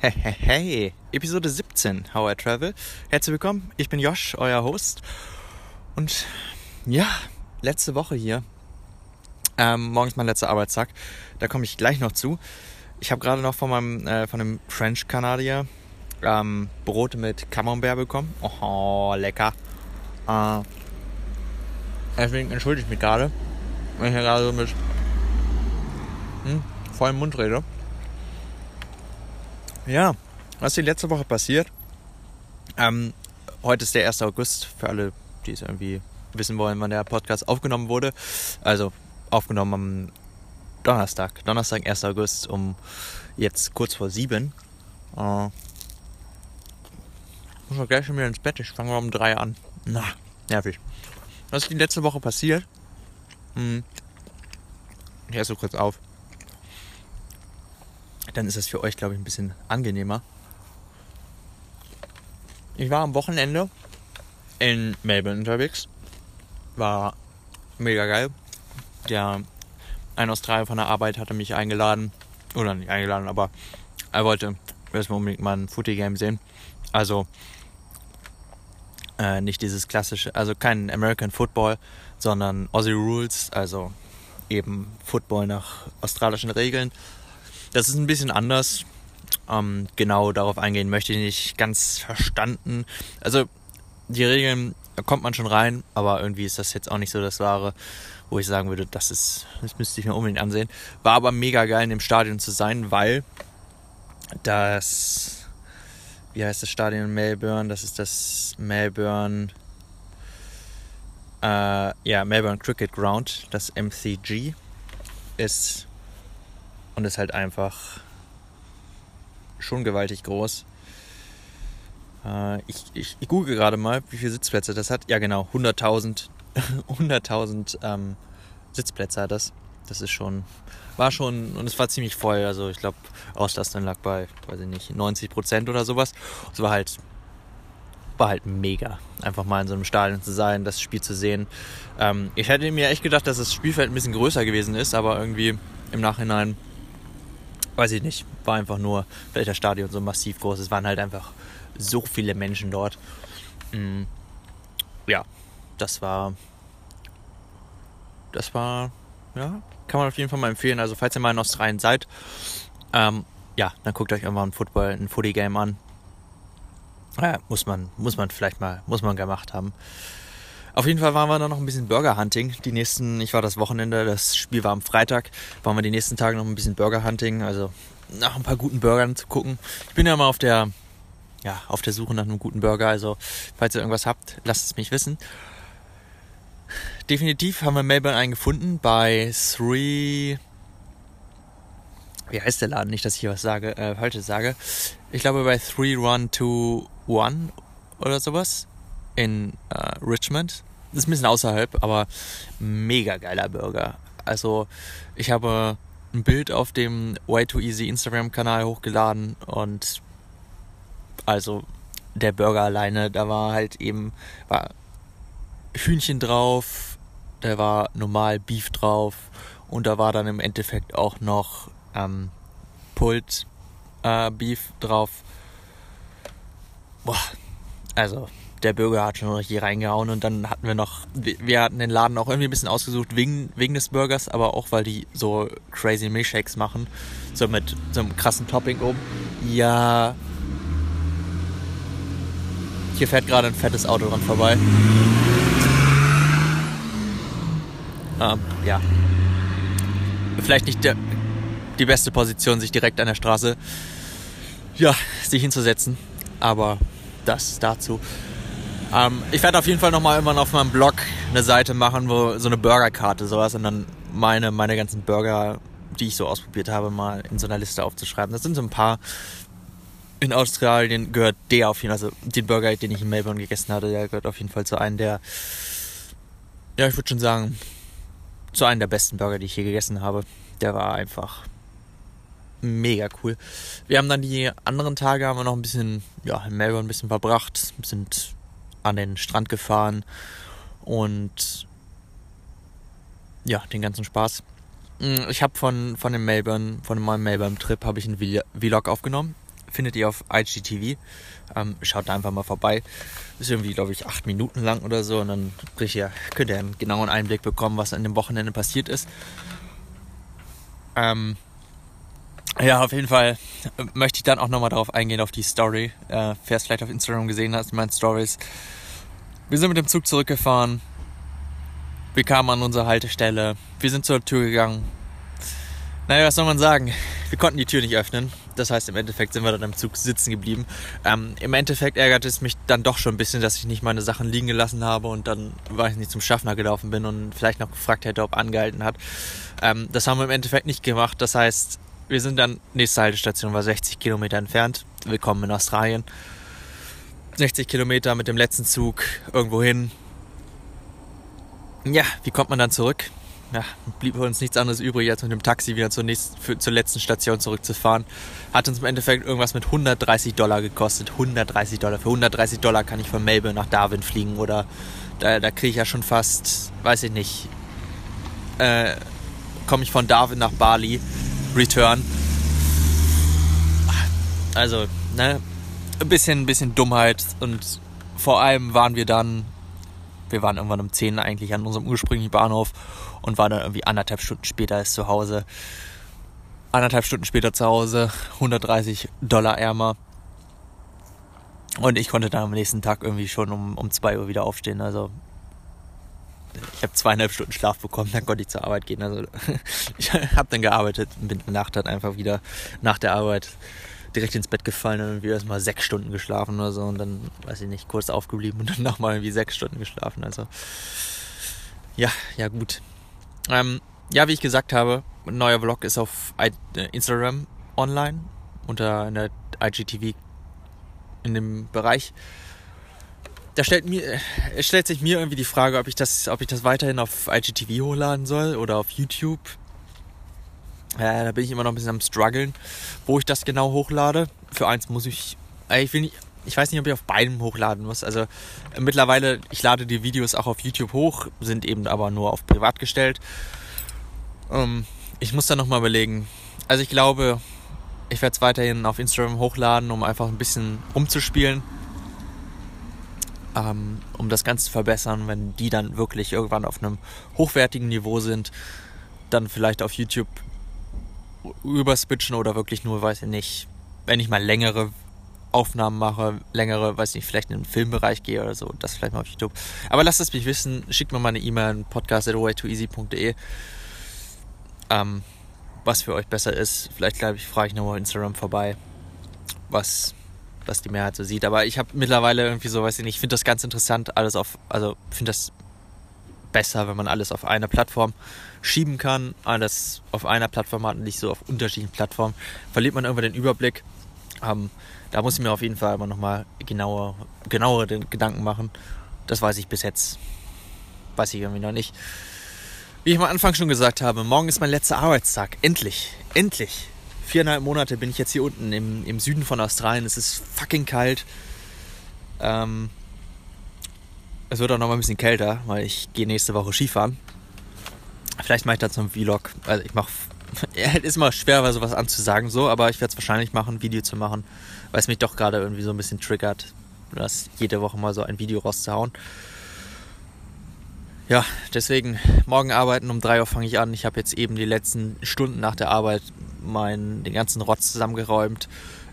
Hey, hey, hey, Episode 17, How I Travel. Herzlich willkommen, ich bin Josh, euer Host. Und ja, letzte Woche hier. Ähm, morgen mein letzter Arbeitstag. Da komme ich gleich noch zu. Ich habe gerade noch von meinem äh, von dem French Kanadier ähm, Brot mit Camembert bekommen. Oh, lecker. Äh, deswegen entschuldige ich mich gerade, wenn ich hier gerade so mit hm, vollem Mund rede. Ja, was ist die letzte Woche passiert? Ähm, heute ist der 1. August, für alle, die es irgendwie wissen wollen, wann der Podcast aufgenommen wurde. Also aufgenommen am Donnerstag, Donnerstag, 1. August, um jetzt kurz vor sieben. Äh, muss auch gleich schon wieder ins Bett, ich fange mal um drei an. Na, nervig. Was ist die letzte Woche passiert? Hm. Ich esse kurz auf dann ist das für euch, glaube ich, ein bisschen angenehmer. Ich war am Wochenende in Melbourne unterwegs. War mega geil. Der ein Australier von der Arbeit hatte mich eingeladen. Oder nicht eingeladen, aber er wollte erstmal unbedingt mal ein Footy-Game sehen. Also äh, nicht dieses klassische, also kein American Football, sondern Aussie Rules, also eben Football nach australischen Regeln. Das ist ein bisschen anders. Ähm, genau darauf eingehen möchte ich nicht ganz verstanden. Also die Regeln, da kommt man schon rein, aber irgendwie ist das jetzt auch nicht so das Wahre, wo ich sagen würde, das ist, das müsste ich mir unbedingt ansehen. War aber mega geil in dem Stadion zu sein, weil das, wie heißt das Stadion in Melbourne? Das ist das Melbourne, äh, ja, Melbourne Cricket Ground, das MCG, ist und ist halt einfach schon gewaltig groß. Äh, ich, ich, ich google gerade mal, wie viele Sitzplätze das hat. Ja, genau, 100.000 100.000 ähm, Sitzplätze hat das. Das ist schon, war schon, und es war ziemlich voll. Also ich glaube, Auslastung lag bei, weiß ich nicht, 90 Prozent oder sowas. Es war halt, war halt mega, einfach mal in so einem Stadion zu sein, das Spiel zu sehen. Ähm, ich hätte mir echt gedacht, dass das Spielfeld ein bisschen größer gewesen ist, aber irgendwie im Nachhinein weiß ich nicht, war einfach nur, vielleicht das Stadion so massiv groß. Es waren halt einfach so viele Menschen dort. Mm, ja, das war, das war, ja, kann man auf jeden Fall mal empfehlen. Also falls ihr mal in Australien seid, ähm, ja, dann guckt euch irgendwann ein Football, ein Footy Game an. Ja, muss man, muss man vielleicht mal, muss man gemacht haben. Auf jeden Fall waren wir dann noch ein bisschen Burger Hunting. Die nächsten, ich war das Wochenende, das Spiel war am Freitag, waren wir die nächsten Tage noch ein bisschen Burger Hunting, also nach ein paar guten Burgern zu gucken. Ich bin ja mal auf der, ja, auf der Suche nach einem guten Burger, also falls ihr irgendwas habt, lasst es mich wissen. Definitiv haben wir Melbourne einen gefunden bei Three. Wie heißt der Laden? Nicht, dass ich hier was sage, äh, falsches sage. Ich glaube bei 3121 oder sowas in äh, Richmond ist ein bisschen außerhalb, aber mega geiler Burger. Also ich habe ein Bild auf dem Way Too Easy Instagram-Kanal hochgeladen und also der Burger alleine, da war halt eben war Hühnchen drauf, da war normal Beef drauf und da war dann im Endeffekt auch noch ähm, Pulled äh, Beef drauf. Boah, also der Bürger hat schon richtig reingehauen und dann hatten wir noch, wir hatten den Laden auch irgendwie ein bisschen ausgesucht wegen, wegen des Burgers, aber auch weil die so crazy Milkshakes machen. So mit so einem krassen Topping oben. Ja. Hier fährt gerade ein fettes Auto dran vorbei. Ähm, ja. Vielleicht nicht der, die beste Position, sich direkt an der Straße, ja, sich hinzusetzen. Aber das dazu. Ähm, ich werde auf jeden Fall nochmal irgendwann auf meinem Blog eine Seite machen, wo so eine Burgerkarte sowas und dann meine, meine ganzen Burger, die ich so ausprobiert habe, mal in so einer Liste aufzuschreiben. Das sind so ein paar. In Australien gehört der auf jeden Fall, also den Burger, den ich in Melbourne gegessen hatte, der gehört auf jeden Fall zu einem der, ja, ich würde schon sagen, zu einem der besten Burger, die ich je gegessen habe. Der war einfach mega cool. Wir haben dann die anderen Tage haben wir noch ein bisschen, ja, in Melbourne ein bisschen verbracht, sind an den Strand gefahren und ja, den ganzen Spaß. Mm, ich habe von, von dem Melbourne, von meinem Melbourne-Trip habe ich einen Vlog aufgenommen. findet ihr auf IGTV. Ähm, schaut da einfach mal vorbei. Ist irgendwie, glaube ich, acht Minuten lang oder so. Und dann könnt ihr, könnt ihr einen genauen Einblick bekommen, was an dem Wochenende passiert ist. Ähm, ja, auf jeden Fall möchte ich dann auch nochmal darauf eingehen, auf die Story. Äh, wer es vielleicht auf Instagram gesehen hat, in meinen Stories. Wir sind mit dem Zug zurückgefahren. Wir kamen an unsere Haltestelle. Wir sind zur Tür gegangen. Naja, was soll man sagen? Wir konnten die Tür nicht öffnen. Das heißt, im Endeffekt sind wir dann im Zug sitzen geblieben. Ähm, Im Endeffekt ärgert es mich dann doch schon ein bisschen, dass ich nicht meine Sachen liegen gelassen habe und dann, weil ich nicht zum Schaffner gelaufen bin und vielleicht noch gefragt hätte, ob angehalten hat. Ähm, das haben wir im Endeffekt nicht gemacht. Das heißt, wir sind dann, nächste Haltestation war 60 Kilometer entfernt. Willkommen in Australien. 60 Kilometer mit dem letzten Zug irgendwo hin. Ja, wie kommt man dann zurück? Ja, blieb uns nichts anderes übrig, als mit dem Taxi wieder zur, nächsten, für, zur letzten Station zurückzufahren. Hat uns im Endeffekt irgendwas mit 130 Dollar gekostet. 130 Dollar. Für 130 Dollar kann ich von Melbourne nach Darwin fliegen oder da, da kriege ich ja schon fast, weiß ich nicht, äh, komme ich von Darwin nach Bali Return. Also, ne, ein bisschen, ein bisschen Dummheit und vor allem waren wir dann, wir waren irgendwann um 10 eigentlich an unserem ursprünglichen Bahnhof und waren dann irgendwie anderthalb Stunden später als zu Hause. Anderthalb Stunden später zu Hause, 130 Dollar ärmer. Und ich konnte dann am nächsten Tag irgendwie schon um, um 2 Uhr wieder aufstehen. Also ich habe zweieinhalb Stunden Schlaf bekommen, dann konnte ich zur Arbeit gehen. Also ich habe dann gearbeitet, bin in der Nacht dann einfach wieder nach der Arbeit direkt ins Bett gefallen und wieder erstmal sechs Stunden geschlafen oder so und dann, weiß ich nicht, kurz aufgeblieben und dann nochmal irgendwie sechs Stunden geschlafen. Also ja, ja gut. Ähm, ja, wie ich gesagt habe, ein neuer Vlog ist auf äh, Instagram online unter einer IGTV in dem Bereich da stellt mir, es stellt sich mir irgendwie die Frage, ob ich das, ob ich das weiterhin auf IGTV hochladen soll oder auf YouTube. Ja, da bin ich immer noch ein bisschen am struggeln, wo ich das genau hochlade. Für eins muss ich, ich will nicht, ich weiß nicht, ob ich auf beidem hochladen muss. Also mittlerweile, ich lade die Videos auch auf YouTube hoch, sind eben aber nur auf privat gestellt. Ähm, ich muss da nochmal überlegen. Also ich glaube, ich werde es weiterhin auf Instagram hochladen, um einfach ein bisschen rumzuspielen ähm, um das Ganze zu verbessern, wenn die dann wirklich irgendwann auf einem hochwertigen Niveau sind, dann vielleicht auf YouTube überswitchen oder wirklich nur, weiß ich nicht, wenn ich mal längere Aufnahmen mache, längere, weiß nicht, vielleicht in den Filmbereich gehe oder so, das vielleicht mal auf YouTube. Aber lasst es mich wissen, schickt mir mal eine E-Mail an podcast.waytoeasy.de ähm, was für euch besser ist. Vielleicht, glaube ich, frage ich nochmal Instagram vorbei, was was die Mehrheit so sieht. Aber ich habe mittlerweile irgendwie so, weiß ich nicht, ich finde das ganz interessant, alles auf, also finde das besser, wenn man alles auf einer Plattform schieben kann, alles auf einer Plattform hat und nicht so auf unterschiedlichen Plattformen. Verliert man irgendwann den Überblick. Ähm, da muss ich mir auf jeden Fall immer nochmal genauer, genauere Gedanken machen. Das weiß ich bis jetzt. Weiß ich irgendwie noch nicht. Wie ich am Anfang schon gesagt habe, morgen ist mein letzter Arbeitstag. Endlich. Endlich viereinhalb Monate bin ich jetzt hier unten im, im Süden von Australien. Es ist fucking kalt. Ähm, es wird auch noch mal ein bisschen kälter, weil ich gehe nächste Woche Skifahren. Vielleicht mache ich dazu einen Vlog. Also ich mache. Es ist immer schwer, sowas anzusagen, so, aber ich werde es wahrscheinlich machen, ein Video zu machen, weil es mich doch gerade irgendwie so ein bisschen triggert, das jede Woche mal so ein Video rauszuhauen. Ja, deswegen morgen arbeiten um 3 Uhr fange ich an. Ich habe jetzt eben die letzten Stunden nach der Arbeit meinen, den ganzen Rotz zusammengeräumt,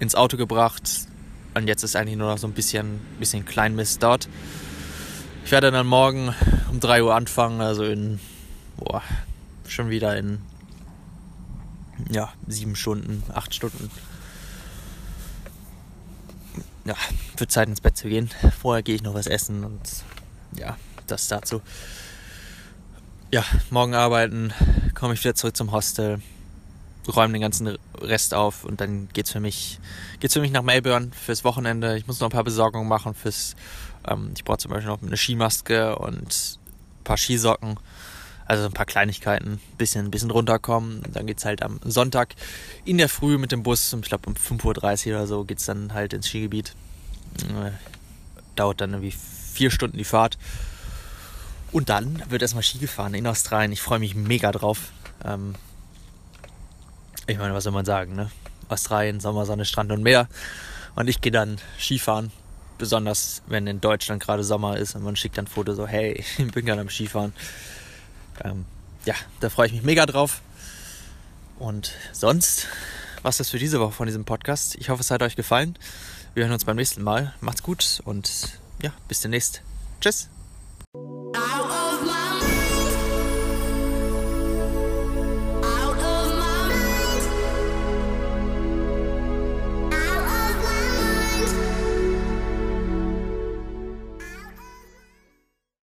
ins Auto gebracht. Und jetzt ist eigentlich nur noch so ein bisschen, bisschen Kleinmist dort. Ich werde dann morgen um 3 Uhr anfangen, also in, boah, schon wieder in, ja, sieben Stunden, acht Stunden. Ja, wird Zeit ins Bett zu gehen. Vorher gehe ich noch was essen und ja, das dazu. Ja, morgen arbeiten, komme ich wieder zurück zum Hostel räume den ganzen Rest auf und dann geht's für mich geht's für mich nach Melbourne fürs Wochenende. Ich muss noch ein paar Besorgungen machen fürs. Ähm, ich brauche zum Beispiel noch eine Skimaske und ein paar Skisocken. Also ein paar Kleinigkeiten, bisschen, bisschen runterkommen. Dann geht's halt am Sonntag in der Früh mit dem Bus, ich glaube um 5.30 Uhr oder so, geht's dann halt ins Skigebiet. Äh, dauert dann irgendwie vier Stunden die Fahrt. Und dann wird erstmal Ski gefahren in Australien. Ich freue mich mega drauf. Ähm, ich meine, was soll man sagen, ne? Australien, Sommer, Sonne, Strand und Meer. Und ich gehe dann Skifahren, besonders wenn in Deutschland gerade Sommer ist und man schickt dann Foto so, hey, ich bin gerade am Skifahren. Ähm, ja, da freue ich mich mega drauf. Und sonst was das für diese Woche von diesem Podcast. Ich hoffe, es hat euch gefallen. Wir hören uns beim nächsten Mal. Macht's gut und ja, bis demnächst. Tschüss.